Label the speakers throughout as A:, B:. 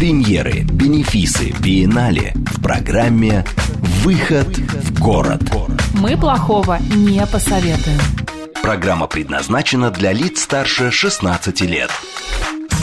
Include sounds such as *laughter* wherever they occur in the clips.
A: Премьеры, бенефисы, биеннале в программе «Выход в город».
B: Мы плохого не посоветуем.
A: Программа предназначена для лиц старше 16 лет.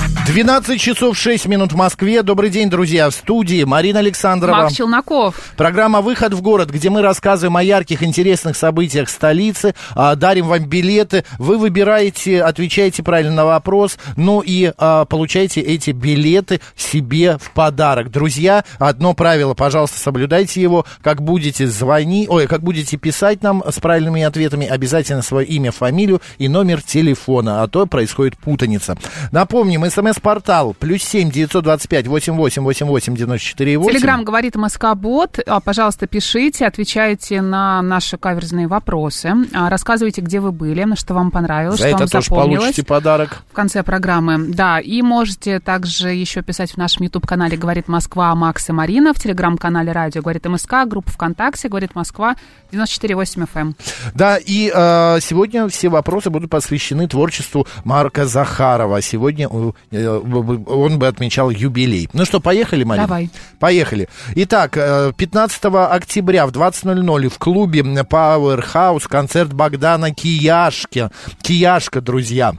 C: 12 часов 6 минут в Москве. Добрый день, друзья. В студии Марина Александрова.
B: Макс Челноков.
C: Программа «Выход в город», где мы рассказываем о ярких, интересных событиях столицы, а, дарим вам билеты. Вы выбираете, отвечаете правильно на вопрос, ну и а, получаете эти билеты себе в подарок. Друзья, одно правило, пожалуйста, соблюдайте его. Как будете звонить, ой, как будете писать нам с правильными ответами, обязательно свое имя, фамилию и номер телефона, а то происходит путаница. Напомним, смс смс-портал плюс семь девятьсот двадцать пять восемь восемь восемь восемь девяносто четыре восемь.
B: Телеграмм говорит Москва-бот. А, пожалуйста, пишите, отвечайте на наши каверзные вопросы. А, рассказывайте, где вы были, что вам понравилось,
C: За
B: что
C: это
B: вам
C: тоже получите подарок.
B: В конце программы. Да, и можете также еще писать в нашем YouTube-канале «Говорит Москва» Макс и Марина, в телеграм-канале «Радио говорит МСК», группа ВКонтакте «Говорит Москва» 94,8 FM.
C: Да, и э, сегодня все вопросы будут посвящены творчеству Марка Захарова. Сегодня он бы отмечал юбилей. Ну что, поехали, Марина?
B: Давай.
C: Поехали. Итак, э, 15 октября в 20.00 в клубе Powerhouse концерт Богдана Кияшки. Кияшка, друзья.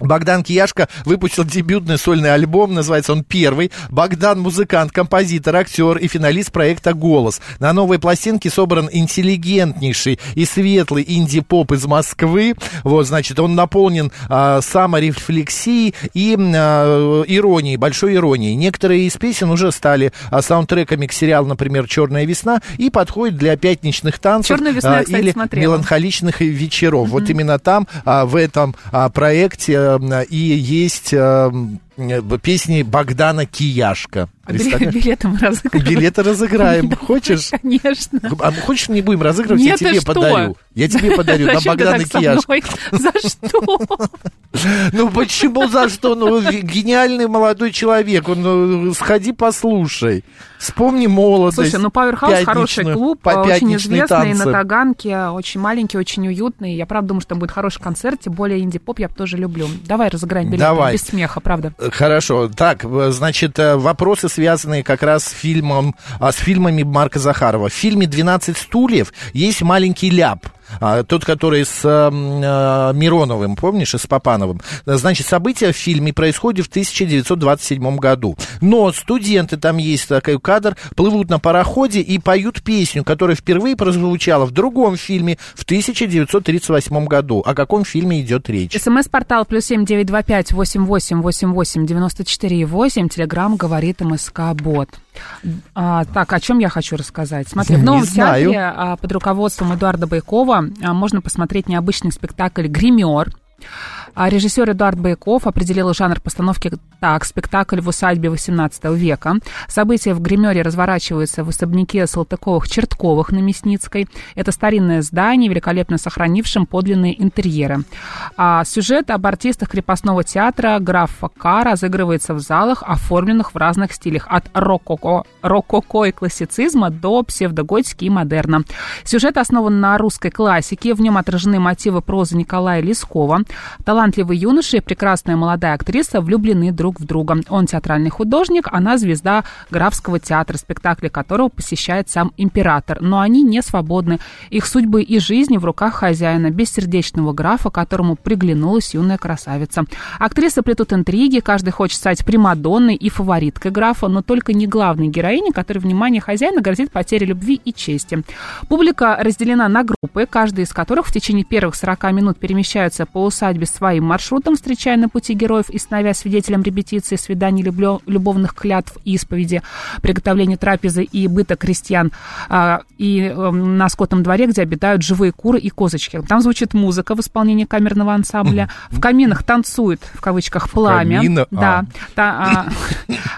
C: Богдан Кияшко выпустил дебютный сольный альбом, называется он «Первый». Богдан – музыкант, композитор, актер и финалист проекта «Голос». На новой пластинке собран интеллигентнейший и светлый инди-поп из Москвы. Вот, значит, он наполнен а, саморефлексией и а, иронией, большой иронией. Некоторые из песен уже стали а, саундтреками к сериалу, например, «Черная весна» и подходят для пятничных танцев
B: я,
C: а,
B: кстати,
C: или
B: смотрела.
C: меланхоличных вечеров. Вот именно там, а, в этом а, проекте э, и есть э, э, песни Богдана Кияшка.
B: А билет- билеты мы разыгрываем.
C: Билеты разыграем. Хочешь?
B: Конечно.
C: А хочешь, не будем разыгрывать,
B: Нет,
C: я тебе
B: что?
C: подарю. Я тебе подарю на Богдана Кияшка.
B: За что?
C: Ну почему за что? Ну гениальный молодой человек. Он, ну, сходи послушай. Вспомни молодость.
B: Слушай, ну Powerhouse хороший клуб,
C: по
B: а, очень известный на Таганке, очень маленький, очень уютный. Я правда думаю, что там будет хороший концерт, тем более инди-поп я тоже люблю. Давай разыграем билеты,
C: Давай.
B: без смеха, правда.
C: Хорошо. Так, значит, э, вопросы, связанные как раз с фильмом, а, с фильмами Марка Захарова. В фильме «12 стульев» есть маленький ляп. А, тот, который с э, Мироновым, помнишь, и с Папановым. Значит, события в фильме происходят в 1927 году. Но студенты, там есть такой кадр, плывут на пароходе и поют песню, которая впервые прозвучала в другом фильме в 1938 году. О каком фильме идет речь?
B: СМС-портал плюс семь девять два пять восемь восемь восемь восемь девяносто четыре восемь. Телеграмм говорит МСК Бот. А, так, о чем я хочу рассказать? Смотри, в новом театре а, под руководством Эдуарда Байкова а, можно посмотреть необычный спектакль «Гример». А режиссер Эдуард Байков определил жанр постановки так. Спектакль в усадьбе XVIII века. События в гримере разворачиваются в особняке Салтыковых-Чертковых на Мясницкой. Это старинное здание, великолепно сохранившем подлинные интерьеры. А сюжет об артистах крепостного театра графа К разыгрывается в залах, оформленных в разных стилях. От рококо, рококо и классицизма до псевдоготики и модерна. Сюжет основан на русской классике. В нем отражены мотивы прозы Николая Лескова. Талантливый юноша и прекрасная молодая актриса влюблены друг в друга. Он театральный художник, она звезда графского театра, спектакли которого посещает сам император. Но они не свободны. Их судьбы и жизни в руках хозяина, бессердечного графа, которому приглянулась юная красавица. Актрисы плетут интриги, каждый хочет стать примадонной и фавориткой графа, но только не главной героиней, которой внимание хозяина грозит потеря любви и чести. Публика разделена на группы, каждая из которых в течение первых 40 минут перемещаются по усадьбе с своим маршрутом, встречая на пути героев и становясь свидетелем репетиции, свиданий, люблё, любовных клятв, исповеди, приготовления трапезы и быта крестьян. А, и э, на скотном дворе, где обитают живые куры и козочки. Там звучит музыка в исполнении камерного ансамбля. В каминах танцует, в кавычках, пламя.
C: Камина?
B: Да.
C: А.
B: Та-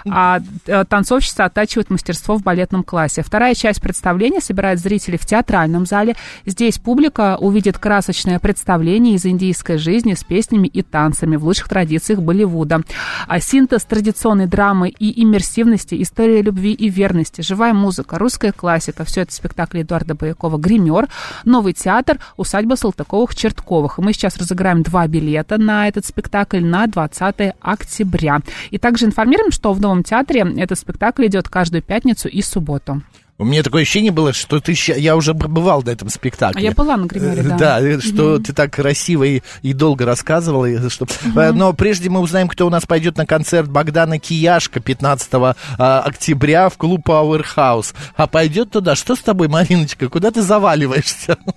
B: а, а, танцовщица оттачивает мастерство в балетном классе. Вторая часть представления собирает зрителей в театральном зале. Здесь публика увидит красочное представление из индийской жизни с песнями и танцами в лучших традициях Болливуда. А синтез традиционной драмы и иммерсивности, история любви и верности, живая музыка, русская классика. Все это спектакль Эдуарда Боякова «Гример», новый театр, усадьба Салтыковых-Чертковых. И мы сейчас разыграем два билета на этот спектакль на 20 октября. И также информируем, что в новом театре этот спектакль идет каждую пятницу и субботу.
C: У меня такое ощущение было, что ты я уже бывал на этом спектакле.
B: А я была на гримере, да.
C: Да, э, что ты так красиво и, и долго рассказывала. и Что... Э, Но прежде мы узнаем, кто у нас пойдет на концерт Богдана Кияшка 15 а, октября в клуб Powerhouse. А пойдет туда? Что с тобой, Мариночка? Куда ты заваливаешься? *laughs*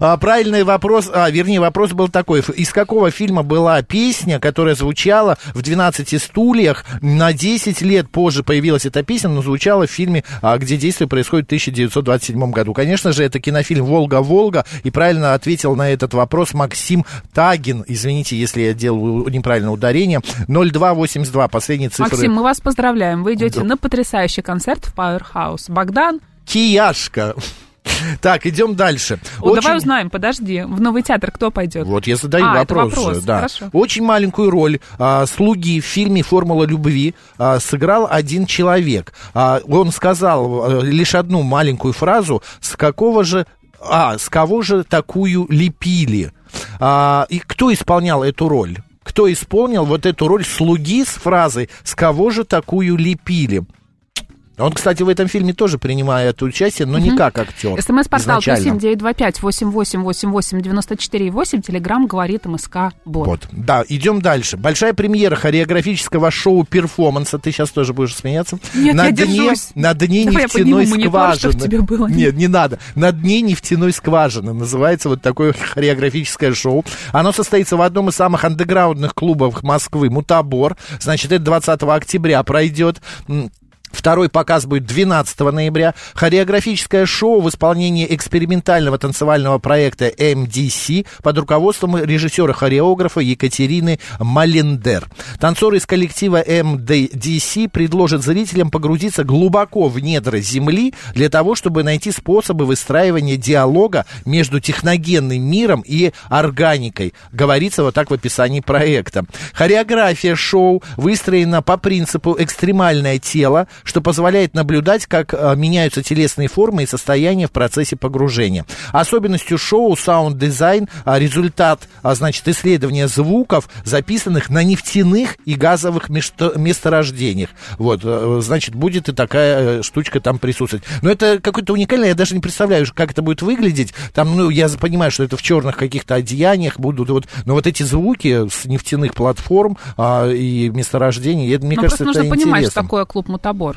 C: А, Правильный вопрос, а, вернее, вопрос был такой. Из какого фильма была песня, которая звучала в «12 стульях»? На 10 лет позже появилась эта песня, но звучала в фильме, а, где действие происходит в 1927 году. Конечно же, это кинофильм «Волга-Волга», и правильно ответил на этот вопрос Максим Тагин. Извините, если я делаю неправильное ударение. 0282, последние цифры.
B: Максим, мы вас поздравляем. Вы идете
C: Да.
B: на потрясающий концерт в Powerhouse. Богдан,
C: Кияшка. *laughs* Так, идем дальше.
B: о, давай
C: Очень-
B: узнаем, подожди. В новый театр кто пойдет?
C: Вот я задаю
B: А,
C: вопрос,
B: вопрос,
C: же, да.
B: хорошо.
C: Очень маленькую роль а, слуги в фильме «Формула любви» а, сыграл один человек. А, он сказал а, лишь одну маленькую фразу, с какого же... А, с кого же такую лепили? А, и кто исполнял эту роль? Кто исполнил вот эту роль слуги с фразой «С кого же такую лепили?» Он, кстати, в этом фильме тоже принимает участие, но не как актер.
B: СМС-портал плюс
C: изначально.
B: семь девять два пять восемь восемь восемь восемь девяносто четыре восемь. Телеграмм говорит МСК Бот.
C: Вот, да, идем дальше. Большая премьера хореографического шоу-перформанса. Ты сейчас тоже будешь смеяться.
B: Нет,
C: на
B: я
C: дне,
B: держусь.
C: На дне
B: Давай
C: нефтяной
B: монитор,
C: скважины.
B: тебе было
C: Нет, не надо. На дне нефтяной скважины называется вот такое хореографическое шоу. Оно состоится в одном из самых андеграундных клубов Москвы, Мутабор. Значит, это 20 октября пройдет. Второй показ будет 12 ноября. Хореографическое шоу в исполнении экспериментального танцевального проекта MDC под руководством режиссера-хореографа Екатерины Малендер. Танцоры из коллектива MDC предложат зрителям погрузиться глубоко в недра Земли для того, чтобы найти способы выстраивания диалога между техногенным миром и органикой. Говорится вот так в описании проекта. Хореография шоу выстроена по принципу экстремальное тело, что позволяет наблюдать, как э, меняются телесные формы и состояния в процессе погружения. Особенностью шоу саунд-дизайн, а, результат, а, значит, исследования звуков, записанных на нефтяных и газовых месторождениях. Вот, э, значит, будет и такая э, штучка там присутствовать. Но это какое-то уникальное, я даже не представляю, как это будет выглядеть. Там, ну, я понимаю, что это в черных каких-то одеяниях будут, вот, но вот эти звуки с нефтяных платформ а, и месторождений, это, мне
B: Ну,
C: кажется,
B: просто
C: это
B: нужно понимать, что
C: интересно.
B: такое клуб Мутабор.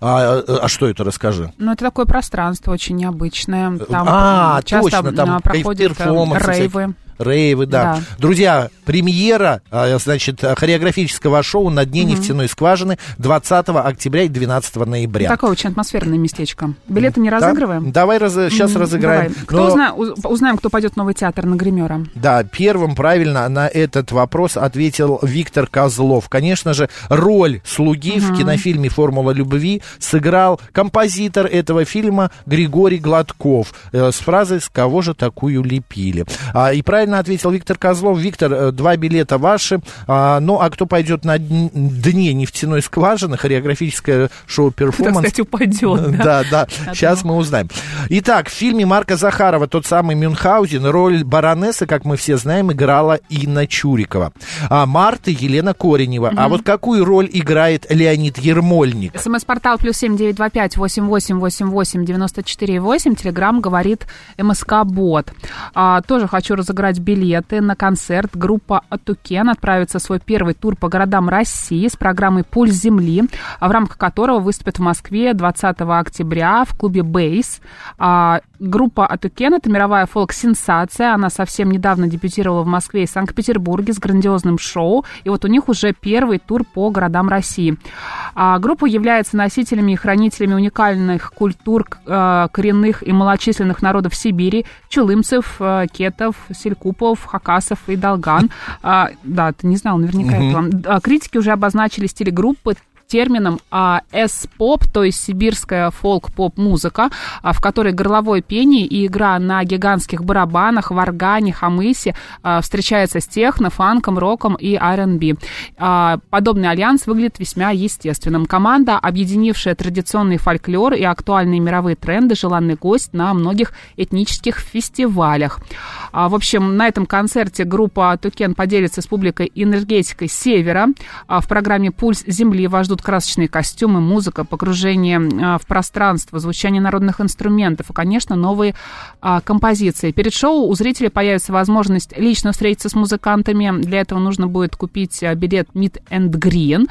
C: А, а, а что это, расскажи.
B: Ну, это такое пространство очень необычное. Там
C: а,
B: часто
C: точно, там
B: проходят э, рейвы.
C: Рейвы, да.
B: Да.
C: Друзья, премьера, а, значит, хореографического шоу на дне нефтяной скважины 20 октября и 12 ноября.
B: Такое очень атмосферное местечко. Билеты не
C: Да?
B: разыгрываем?
C: Давай раз, сейчас
B: М,
C: разыграем.
B: давай. Кто
C: Но-
B: узна- уз- узнаем, кто пойдет в новый театр на гримера.
C: Да, первым правильно на этот вопрос ответил Виктор Козлов. Конечно же, роль слуги в кинофильме «Формула любви» сыграл композитор этого фильма Григорий Гладков э, с фразой «С кого же такую лепили?». А, и правильно ответил Виктор Козлов. Виктор, э, два билета ваши. А, ну, а кто пойдет на дн- дне нефтяной скважины, хореографическое шоу
B: Кто,
C: «Перформанс»,
B: кстати, упадет.
C: да, да. Сейчас мы узнаем. Итак, в фильме Марка Захарова, тот самый Мюнхгаузен, роль баронессы, как мы все знаем, играла Инна Чурикова. А Марты Елена Коренева. А вот какую роль играет Леонид Ермольник?
B: СМС-портал плюс семь девять два пять восемь восемь восемь восемь девяносто четыре восемь. Телеграмм говорит МСК Бот. А, тоже хочу разыграть покупать билеты на концерт. Группа Атукен отправится в свой первый тур по городам России с программой «Пульс земли», в рамках которого выступят в Москве 20 октября в клубе «Бейс». А, группа Атукен – это мировая фолк-сенсация. Она совсем недавно дебютировала в Москве и Санкт-Петербурге с грандиозным шоу. И вот у них уже первый тур по городам России. А, группа является носителями и хранителями уникальных культур а, коренных и малочисленных народов Сибири, чулымцев, а, кетов, селькупов, хакасов и долган. А, да, ты не знал наверняка mm-hmm. этого. Критики уже обозначили стиль группы термином а, S-поп, то есть сибирская фолк-поп-музыка, а, в которой горловое пение и игра на гигантских барабанах, варгане, хамысе а, встречается с техно, фанком, роком и R&B. А, подобный альянс выглядит весьма естественным. Команда, объединившая традиционный фольклор и актуальные мировые тренды, желанный гость на многих этнических фестивалях. В общем, на этом концерте группа Тукен поделится с публикой энергетикой Севера. В программе «Пульс Земли» вас ждут красочные костюмы, музыка, погружение а, в пространство, звучание народных инструментов и, конечно, новые а, композиции. Перед шоу у зрителей появится возможность лично встретиться с музыкантами. Для этого нужно будет купить а, билет Meet and Green.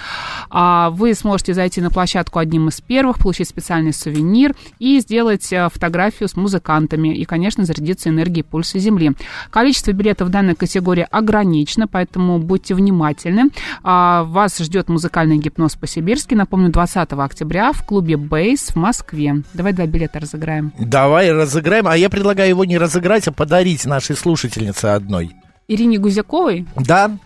B: Вы сможете зайти на площадку одним из первых, получить специальный сувенир и сделать фотографию с музыкантами и, конечно, зарядиться энергией пульса Земли. Количество билетов в данной категории ограничено, поэтому будьте внимательны. Вас ждет музыкальный гипноз по-сибирски. Напомню, 20 октября в клубе «Бейс» в Москве. Давай два билета разыграем.
C: Давай разыграем. А я предлагаю его не разыграть, а подарить нашей слушательнице одной.
B: Ирине Гузяковой?
C: Да.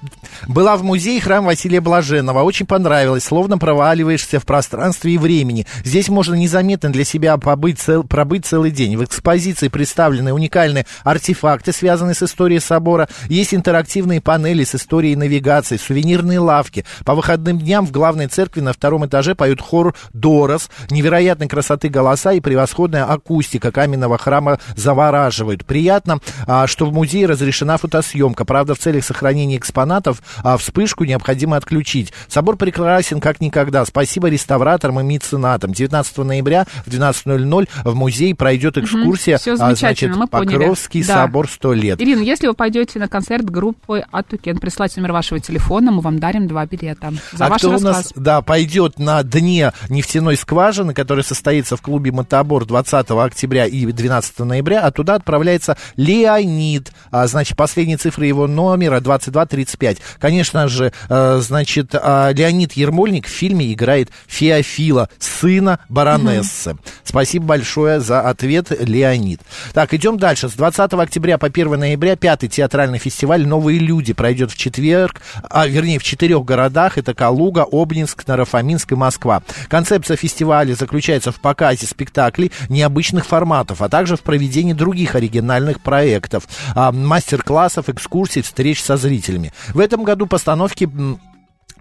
C: Была в музее храм Василия Блаженного. Очень понравилось. Словно проваливаешься в пространстве и времени. Здесь можно незаметно для себя побыть цел, пробыть целый день. В экспозиции представлены уникальные артефакты, связанные с историей собора. Есть интерактивные панели с историей навигации, сувенирные лавки. По выходным дням в главной церкви на втором этаже поют хор Дорос. Невероятной красоты голоса и превосходная акустика каменного храма завораживают. Приятно, а, что в музее разрешена фотосъемка съемка. Правда, в целях сохранения экспонатов а вспышку необходимо отключить. Собор прекрасен как никогда. Спасибо реставраторам и меценатам. 19 ноября в 12.00 в музей пройдет экскурсия. Угу,
B: а, значит, мы
C: Покровский
B: поняли.
C: собор 100 лет.
B: Ирина, если вы пойдете на концерт группы Атукен, присылайте номер вашего телефона, мы вам дарим два билета. За
C: а
B: ваш
C: кто
B: рассказ.
C: у нас, да, пойдет на дне нефтяной скважины, которая состоится в клубе Мотобор 20 октября и 12 ноября, а туда отправляется Леонид. А, значит, последняя цифра цифры его номера 2235. Конечно же, э, значит, э, Леонид Ермольник в фильме играет Феофила, сына баронессы. Угу. Спасибо большое за ответ, Леонид. Так, идем дальше. С 20 октября по 1 ноября пятый театральный фестиваль «Новые люди» пройдет в четверг, а, вернее, в четырех городах. Это Калуга, Обнинск, Нарафаминск и Москва. Концепция фестиваля заключается в показе спектаклей необычных форматов, а также в проведении других оригинальных проектов, а, мастер-классов, экскурсий экскурсий, встреч со зрителями. В этом году постановки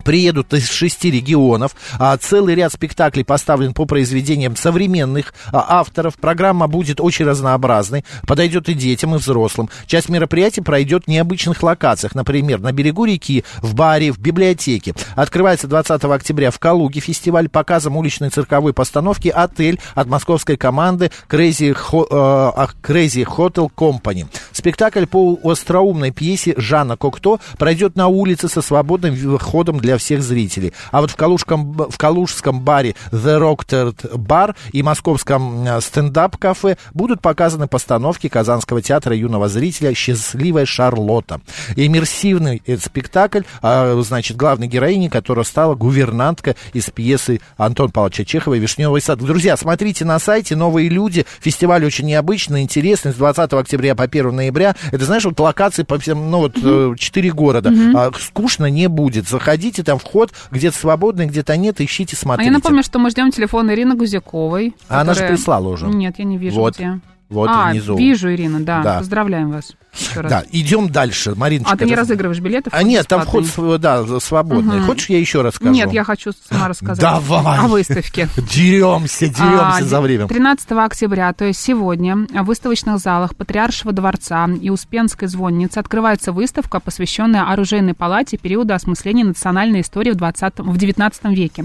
C: приедут из шести регионов. А, целый ряд спектаклей поставлен по произведениям современных а, авторов. Программа будет очень разнообразной, подойдет и детям, и взрослым. Часть мероприятий пройдет в необычных локациях, например, на берегу реки, в баре, в библиотеке. Открывается 20 октября в Калуге фестиваль показом уличной цирковой постановки «Отель» от московской команды Crazy, Ho, э, Crazy Hotel Company. Спектакль по остроумной пьесе Жанна Кокто пройдет на улице со свободным входом для всех зрителей. А вот в, Калужском, в калужском баре The Rocked Bar и московском э, стендап-кафе будут показаны постановки Казанского театра юного зрителя «Счастливая Шарлотта». Иммерсивный спектакль, а, значит, главной героиней, которая стала гувернантка из пьесы Антон Павловича Чехова «Вишневый сад». Друзья, смотрите на сайте «Новые люди». Фестиваль очень необычный, интересный. С 20 октября по 1 ноября. Это, знаешь, вот локации по всем, ну вот, mm-hmm. 4 города. Mm-hmm. скучно не будет. Заходите, там вход где-то свободный, где-то нет, ищите, смотрите.
B: А я напомню, что мы ждем телефон Ирины Гузяковой.
C: А которая... она же прислала уже.
B: Нет, я не вижу
C: вот.
B: где.
C: Вот
B: а,
C: внизу.
B: вижу, Ирина, да. да. Поздравляем вас.
C: Да, идем дальше, Мариночка.
B: А ты не разыгрываешь билеты?
C: А нет, там вход да, свободный. Угу. Хочешь, я еще расскажу?
B: Нет, я хочу сама рассказать.
C: Давай.
B: О выставке. *laughs*
C: Деремся, деремся а, за время.
B: 13 октября, то есть сегодня, в выставочных залах Патриаршего дворца и Успенской звонницы открывается выставка, посвященная оружейной палате периода осмысления национальной истории в, 20, в 19 веке.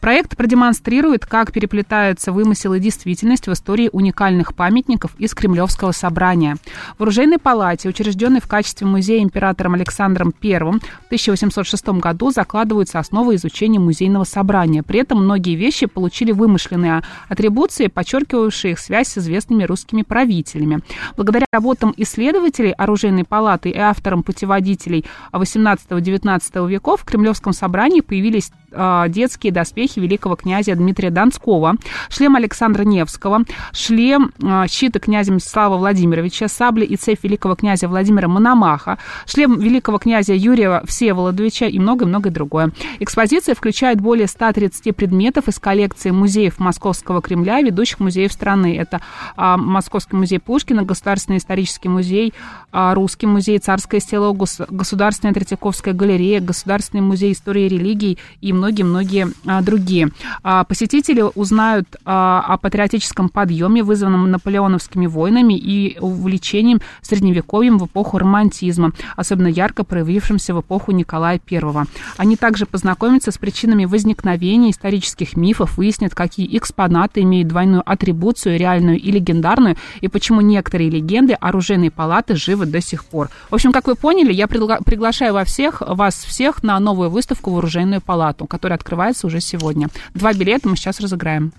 B: Проект продемонстрирует, как переплетаются вымысел и действительность в истории уникальных памятников из Кремлевского собрания. В оружейной палате дате, учрежденный в качестве музея императором Александром I в 1806 году, закладываются основы изучения музейного собрания. При этом многие вещи получили вымышленные атрибуции, подчеркивавшие их связь с известными русскими правителями. Благодаря работам исследователей оружейной палаты и авторам путеводителей 18-19 веков в Кремлевском собрании появились а, детские доспехи великого князя Дмитрия Донского, шлем Александра Невского, шлем а, щита князя Мстислава Владимировича, сабли и цепь великого князя Владимира Мономаха, шлем великого князя Юрия Всеволодовича и многое-многое другое. Экспозиция включает более 130 предметов из коллекции музеев Московского Кремля и ведущих музеев страны. Это а, Московский музей Пушкина, Государственный исторический музей, Русский музей, Царское село, Государственная Третьяковская галерея, Государственный музей истории и религий и многие-многие а, другие. А, посетители узнают а, о патриотическом подъеме, вызванном наполеоновскими войнами и увлечением средневековьем в эпоху романтизма, особенно ярко проявившимся в эпоху Николая I. Они также познакомятся с причинами возникновения исторических мифов, выяснят, какие экспонаты имеют двойную атрибуцию, реальную и легендарную, и почему некоторые легенды оружейной палаты живы до сих пор. В общем, как вы поняли, я приглашаю во всех, вас всех на новую выставку в оружейную палату который открывается уже сегодня. Два билета мы сейчас разыграем.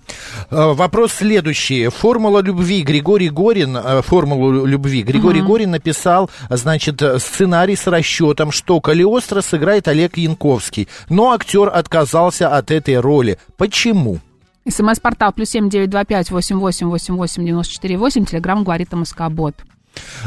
C: Э, вопрос следующий. Формула любви. Григорий Горин, э, формулу любви. Григорий угу. Горин написал, значит, сценарий с расчетом, что Калиостро сыграет Олег Янковский. Но актер отказался от этой роли. Почему?
B: СМС-портал плюс семь девять два пять восемь восемь восемь восемь девяносто четыре восемь. Телеграмм говорит МСК Бот.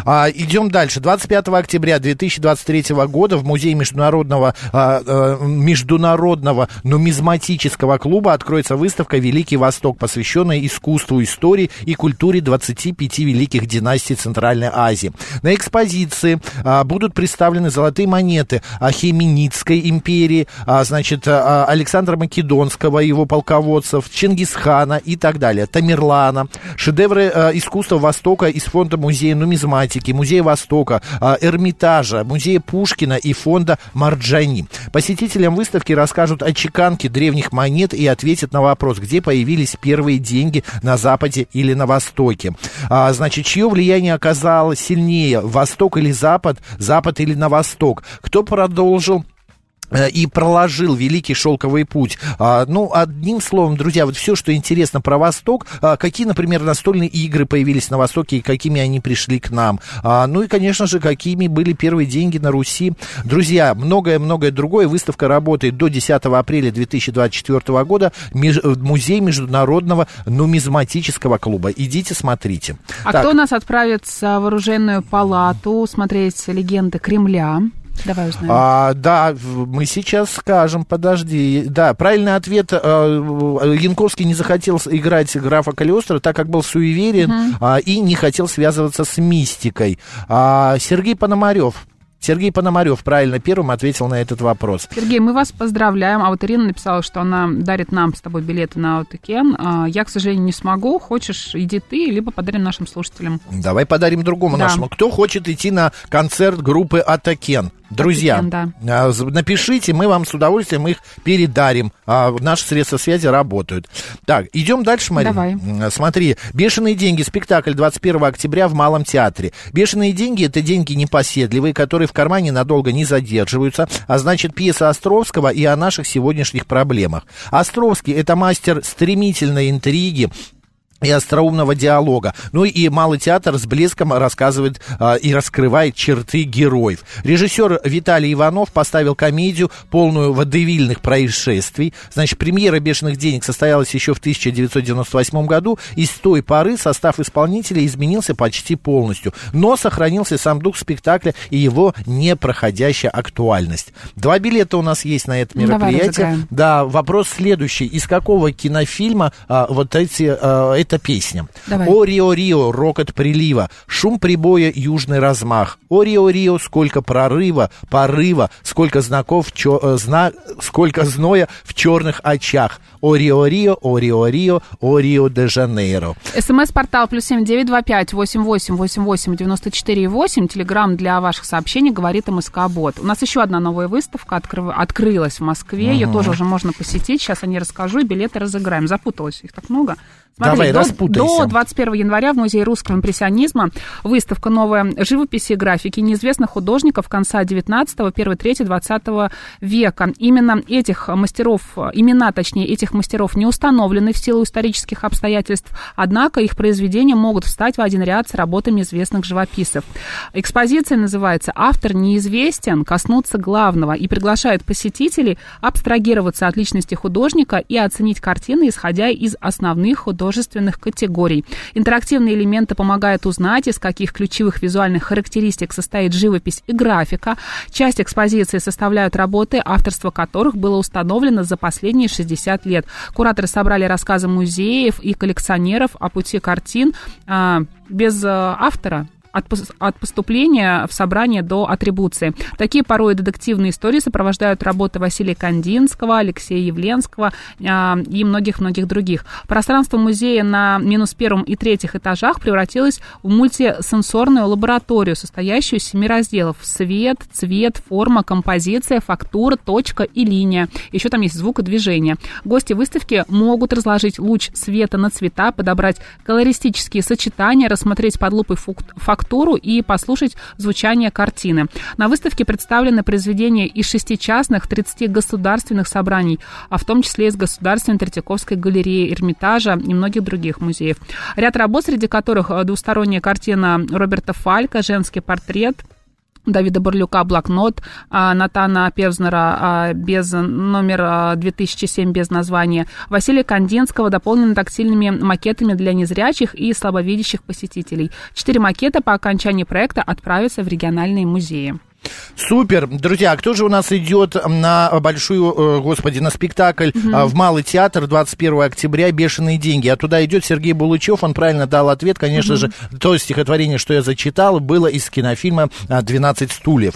C: А, идем дальше. 25 октября 2023 года в Музее международного, а, а, международного нумизматического клуба откроется выставка «Великий Восток», посвященная искусству, истории и культуре 25 великих династий Центральной Азии. На экспозиции а, будут представлены золотые монеты Ахеменидской империи, а, значит, а, Александра Македонского, его полководцев, Чингисхана и так далее, Тамерлана, шедевры а, искусства Востока из фонда музея нумизматики нумизматики, Музея Востока, а, Эрмитажа, Музея Пушкина и фонда Марджани. Посетителям выставки расскажут о чеканке древних монет и ответят на вопрос, где появились первые деньги на Западе или на Востоке. А, значит, чье влияние оказалось сильнее, Восток или Запад, Запад или на Восток? Кто продолжил и проложил великий шелковый путь. А, ну, одним словом, друзья, вот все, что интересно про Восток, а, какие, например, настольные игры появились на Востоке и какими они пришли к нам. А, ну и, конечно же, какими были первые деньги на Руси. Друзья, многое-многое другое. Выставка работает до 10 апреля 2024 года. Меж, музей Международного нумизматического клуба. Идите, смотрите.
B: А так. кто нас отправится в оружейную палату смотреть легенды Кремля? Давай узнаем.
C: А, да, мы сейчас скажем, подожди. Да, правильный ответ. А, Янковский не захотел играть графа Калиостро, так как был суеверен угу. а, и не хотел связываться с мистикой. А, Сергей Пономарев Сергей Пономарев правильно первым ответил на этот вопрос.
B: Сергей, мы вас поздравляем. А вот Ирина написала, что она дарит нам с тобой билеты на Аутокен. Я, к сожалению, не смогу. Хочешь, иди ты, либо подарим нашим слушателям.
C: Давай подарим другому да. нашему. Кто хочет идти на концерт группы Атакен? Друзья, да. А, напишите, мы вам с удовольствием их передарим. А, наши средства связи работают. Так, идем дальше, Марина.
B: Давай.
C: Смотри, «Бешеные деньги» спектакль 21 октября в Малом театре. «Бешеные деньги» — это деньги непоседливые, которые в кармане надолго не задерживаются, а значит, пьеса Островского и о наших сегодняшних проблемах. Островский — это мастер стремительной интриги, и остроумного диалога. Ну и Малый театр с блеском рассказывает а, и раскрывает черты героев. Режиссер Виталий Иванов поставил комедию, полную водевильных происшествий. Значит, премьера «Бешеных денег» состоялась еще в 1998 году, и с той поры состав исполнителей изменился почти полностью. Но сохранился сам дух спектакля и его непроходящая актуальность. Два билета у нас есть на это мероприятие. да, вопрос следующий. Из какого кинофильма а, вот эти а, эта песня. Давай. О Рио-Рио, рокот прилива, шум прибоя, южный размах. О Рио-Рио, сколько прорыва, порыва, сколько знаков, чё, э, зна, сколько зноя в черных очах. О Рио-Рио, о Рио-Рио, о Рио-де-Жанейро.
B: СМС-портал плюс семь девять два пять восемь восемь восемь восемь девяносто четыре восемь. Телеграмм для ваших сообщений говорит МСК Бот. У нас еще одна новая выставка открыв... открылась в Москве. Угу. Ее тоже уже можно посетить. Сейчас о ней расскажу и билеты разыграем. Запуталась их так много.
C: Давай,
B: до,
C: распутайся.
B: до 21 января в Музее русского импрессионизма выставка «Новая живописи и графики» неизвестных художников конца 19-го, 1-3 20 века. Именно этих мастеров, имена, точнее, этих мастеров не установлены в силу исторических обстоятельств, однако их произведения могут встать в один ряд с работами известных живописцев. Экспозиция называется «Автор неизвестен, коснуться главного» и приглашает посетителей абстрагироваться от личности художника и оценить картины, исходя из основных художественных художественных категорий. Интерактивные элементы помогают узнать, из каких ключевых визуальных характеристик состоит живопись и графика. Часть экспозиции составляют работы, авторство которых было установлено за последние 60 лет. Кураторы собрали рассказы музеев и коллекционеров о пути картин а, без а, автора от, от поступления в собрание до атрибуции. Такие порой детективные истории сопровождают работы Василия Кандинского, Алексея Явленского э, и многих-многих других. Пространство музея на минус первом и третьих этажах превратилось в мультисенсорную лабораторию, состоящую из семи разделов. Свет, цвет, форма, композиция, фактура, точка и линия. Еще там есть звук и движение. Гости выставки могут разложить луч света на цвета, подобрать колористические сочетания, рассмотреть под лупой фактуру фактуру и послушать звучание картины. На выставке представлены произведения из шести частных, 30 государственных собраний, а в том числе из Государственной Третьяковской галереи Эрмитажа и многих других музеев. Ряд работ, среди которых двусторонняя картина Роберта Фалька «Женский портрет», Давида Барлюка «Блокнот», а, Натана Певзнера а, без номер 2007 без названия, Василия Кандинского дополнены тактильными макетами для незрячих и слабовидящих посетителей. Четыре макета по окончании проекта отправятся в региональные музеи.
C: Супер. Друзья, а кто же у нас идет на большую, э, господи, на спектакль угу. в Малый театр 21 октября «Бешеные деньги». А туда идет Сергей Булычев, он правильно дал ответ. Конечно угу. же, то стихотворение, что я зачитал, было из кинофильма «12 стульев».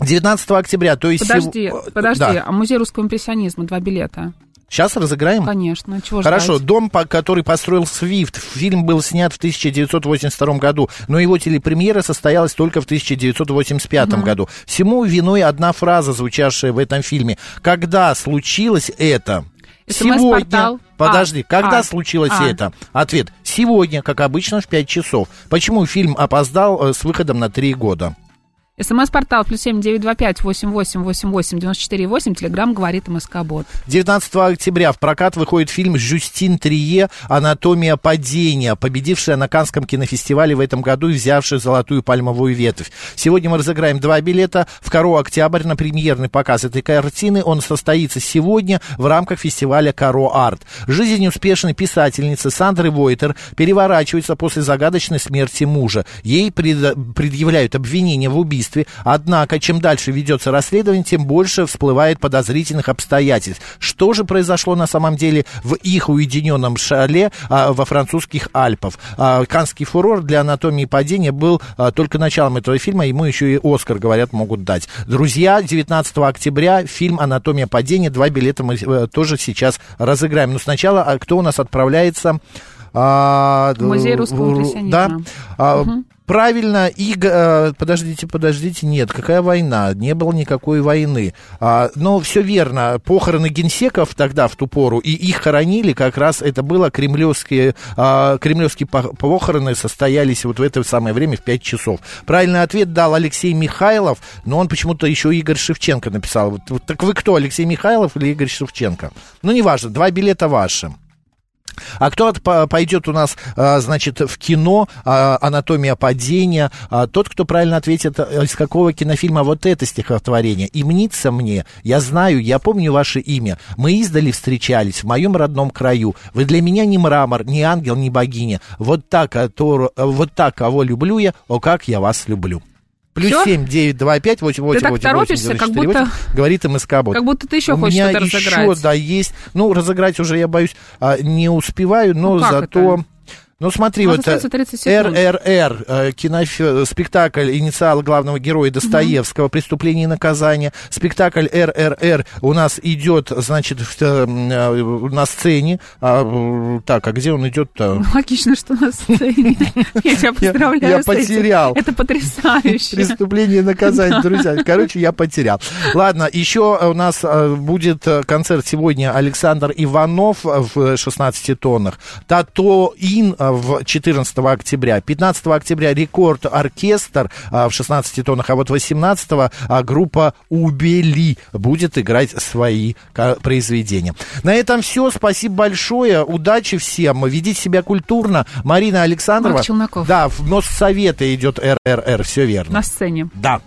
C: 19 октября, то есть...
B: Подожди, подожди, да. а музей русского импрессионизма, два билета.
C: Сейчас разыграем?
B: Конечно, чего
C: Хорошо,
B: ждать?
C: дом, который построил Свифт. Фильм был снят в 1982 году, но его телепремьера состоялась только в 1985 угу. году. Всему виной одна фраза, звучавшая в этом фильме. Когда случилось это? Сегодня. Подожди, а, когда а, случилось а. это? Ответ. Сегодня, как обычно, в 5 часов. Почему фильм опоздал э, с выходом на 3 года?
B: СМС-портал плюс семь девять два пять восемь восемь восемь восемь девяносто четыре восемь. Телеграмм говорит МСК Бот.
C: 19 октября в прокат выходит фильм «Жюстин Трие. Анатомия падения», победившая на Канском кинофестивале в этом году и взявшая золотую пальмовую ветвь. Сегодня мы разыграем два билета в Каро Октябрь на премьерный показ этой картины. Он состоится сегодня в рамках фестиваля Каро Арт. Жизнь успешной писательницы Сандры Войтер переворачивается после загадочной смерти мужа. Ей предъявляют обвинения в убийстве убийстве. Однако, чем дальше ведется расследование, тем больше всплывает подозрительных обстоятельств. Что же произошло на самом деле в их уединенном шале а, во французских Альпах? А, Канский фурор для анатомии падения был а, только началом этого фильма, ему еще и Оскар, говорят, могут дать. Друзья, 19 октября фильм «Анатомия падения», два билета мы э, тоже сейчас разыграем. Но сначала, а кто у нас отправляется?
B: А, Музей русского
C: импрессионизма. Да. Угу. Правильно, и... Э, подождите, подождите, нет, какая война? Не было никакой войны. А, но все верно, похороны генсеков тогда, в ту пору, и их хоронили, как раз это было кремлевские, а, кремлевские похороны состоялись вот в это самое время, в 5 часов. Правильный ответ дал Алексей Михайлов, но он почему-то еще Игорь Шевченко написал. Вот, вот, так вы кто, Алексей Михайлов или Игорь Шевченко? Ну, неважно, два билета ваши. А кто пойдет у нас, а, значит, в кино а, «Анатомия падения»? А, тот, кто правильно ответит, из какого кинофильма вот это стихотворение. «И мнится мне, я знаю, я помню ваше имя. Мы издали встречались в моем родном краю. Вы для меня не мрамор, не ангел, не богиня. Вот так, вот так, кого люблю я, о, как я вас люблю». Плюс Всё? 7, 9, 2, 5, 8, 8, ты 8, 8,
B: торопишься, 8, 8,
C: 8, 8, 8,
B: 8, 8, 8, 8, 8, 8, 8,
C: 8, 8, 8, 8, 8, 8, 8, 8, 8, 8, 8, 8, 8, 8, 8, 8, 8,
B: 8, 8,
C: 8, ну
B: смотри, вот э,
C: РРР, э, кинофи... Э, спектакль «Инициал главного героя Достоевского», «Преступление и наказание». Спектакль РРР у нас идет, значит, в, на сцене. А, так, а где он идет-то?
B: Ну, логично, что на сцене. *laughs* Я тебя поздравляю.
C: Я потерял.
B: Это потрясающе.
C: «Преступление и наказание», *laughs* друзья. Короче, я потерял. Ладно, еще у нас будет концерт сегодня Александр Иванов в 16 тоннах. Тато Ин в 14 октября. 15 октября Рекорд Оркестр э, в 16 тоннах. А вот 18 группа Убели будет играть свои произведения. На этом все. Спасибо большое. Удачи всем. Ведите себя культурно. Марина Александрова.
B: Марк Челноков.
C: Да, в Моссовета идет РРР. Все верно.
B: На сцене.
C: Да.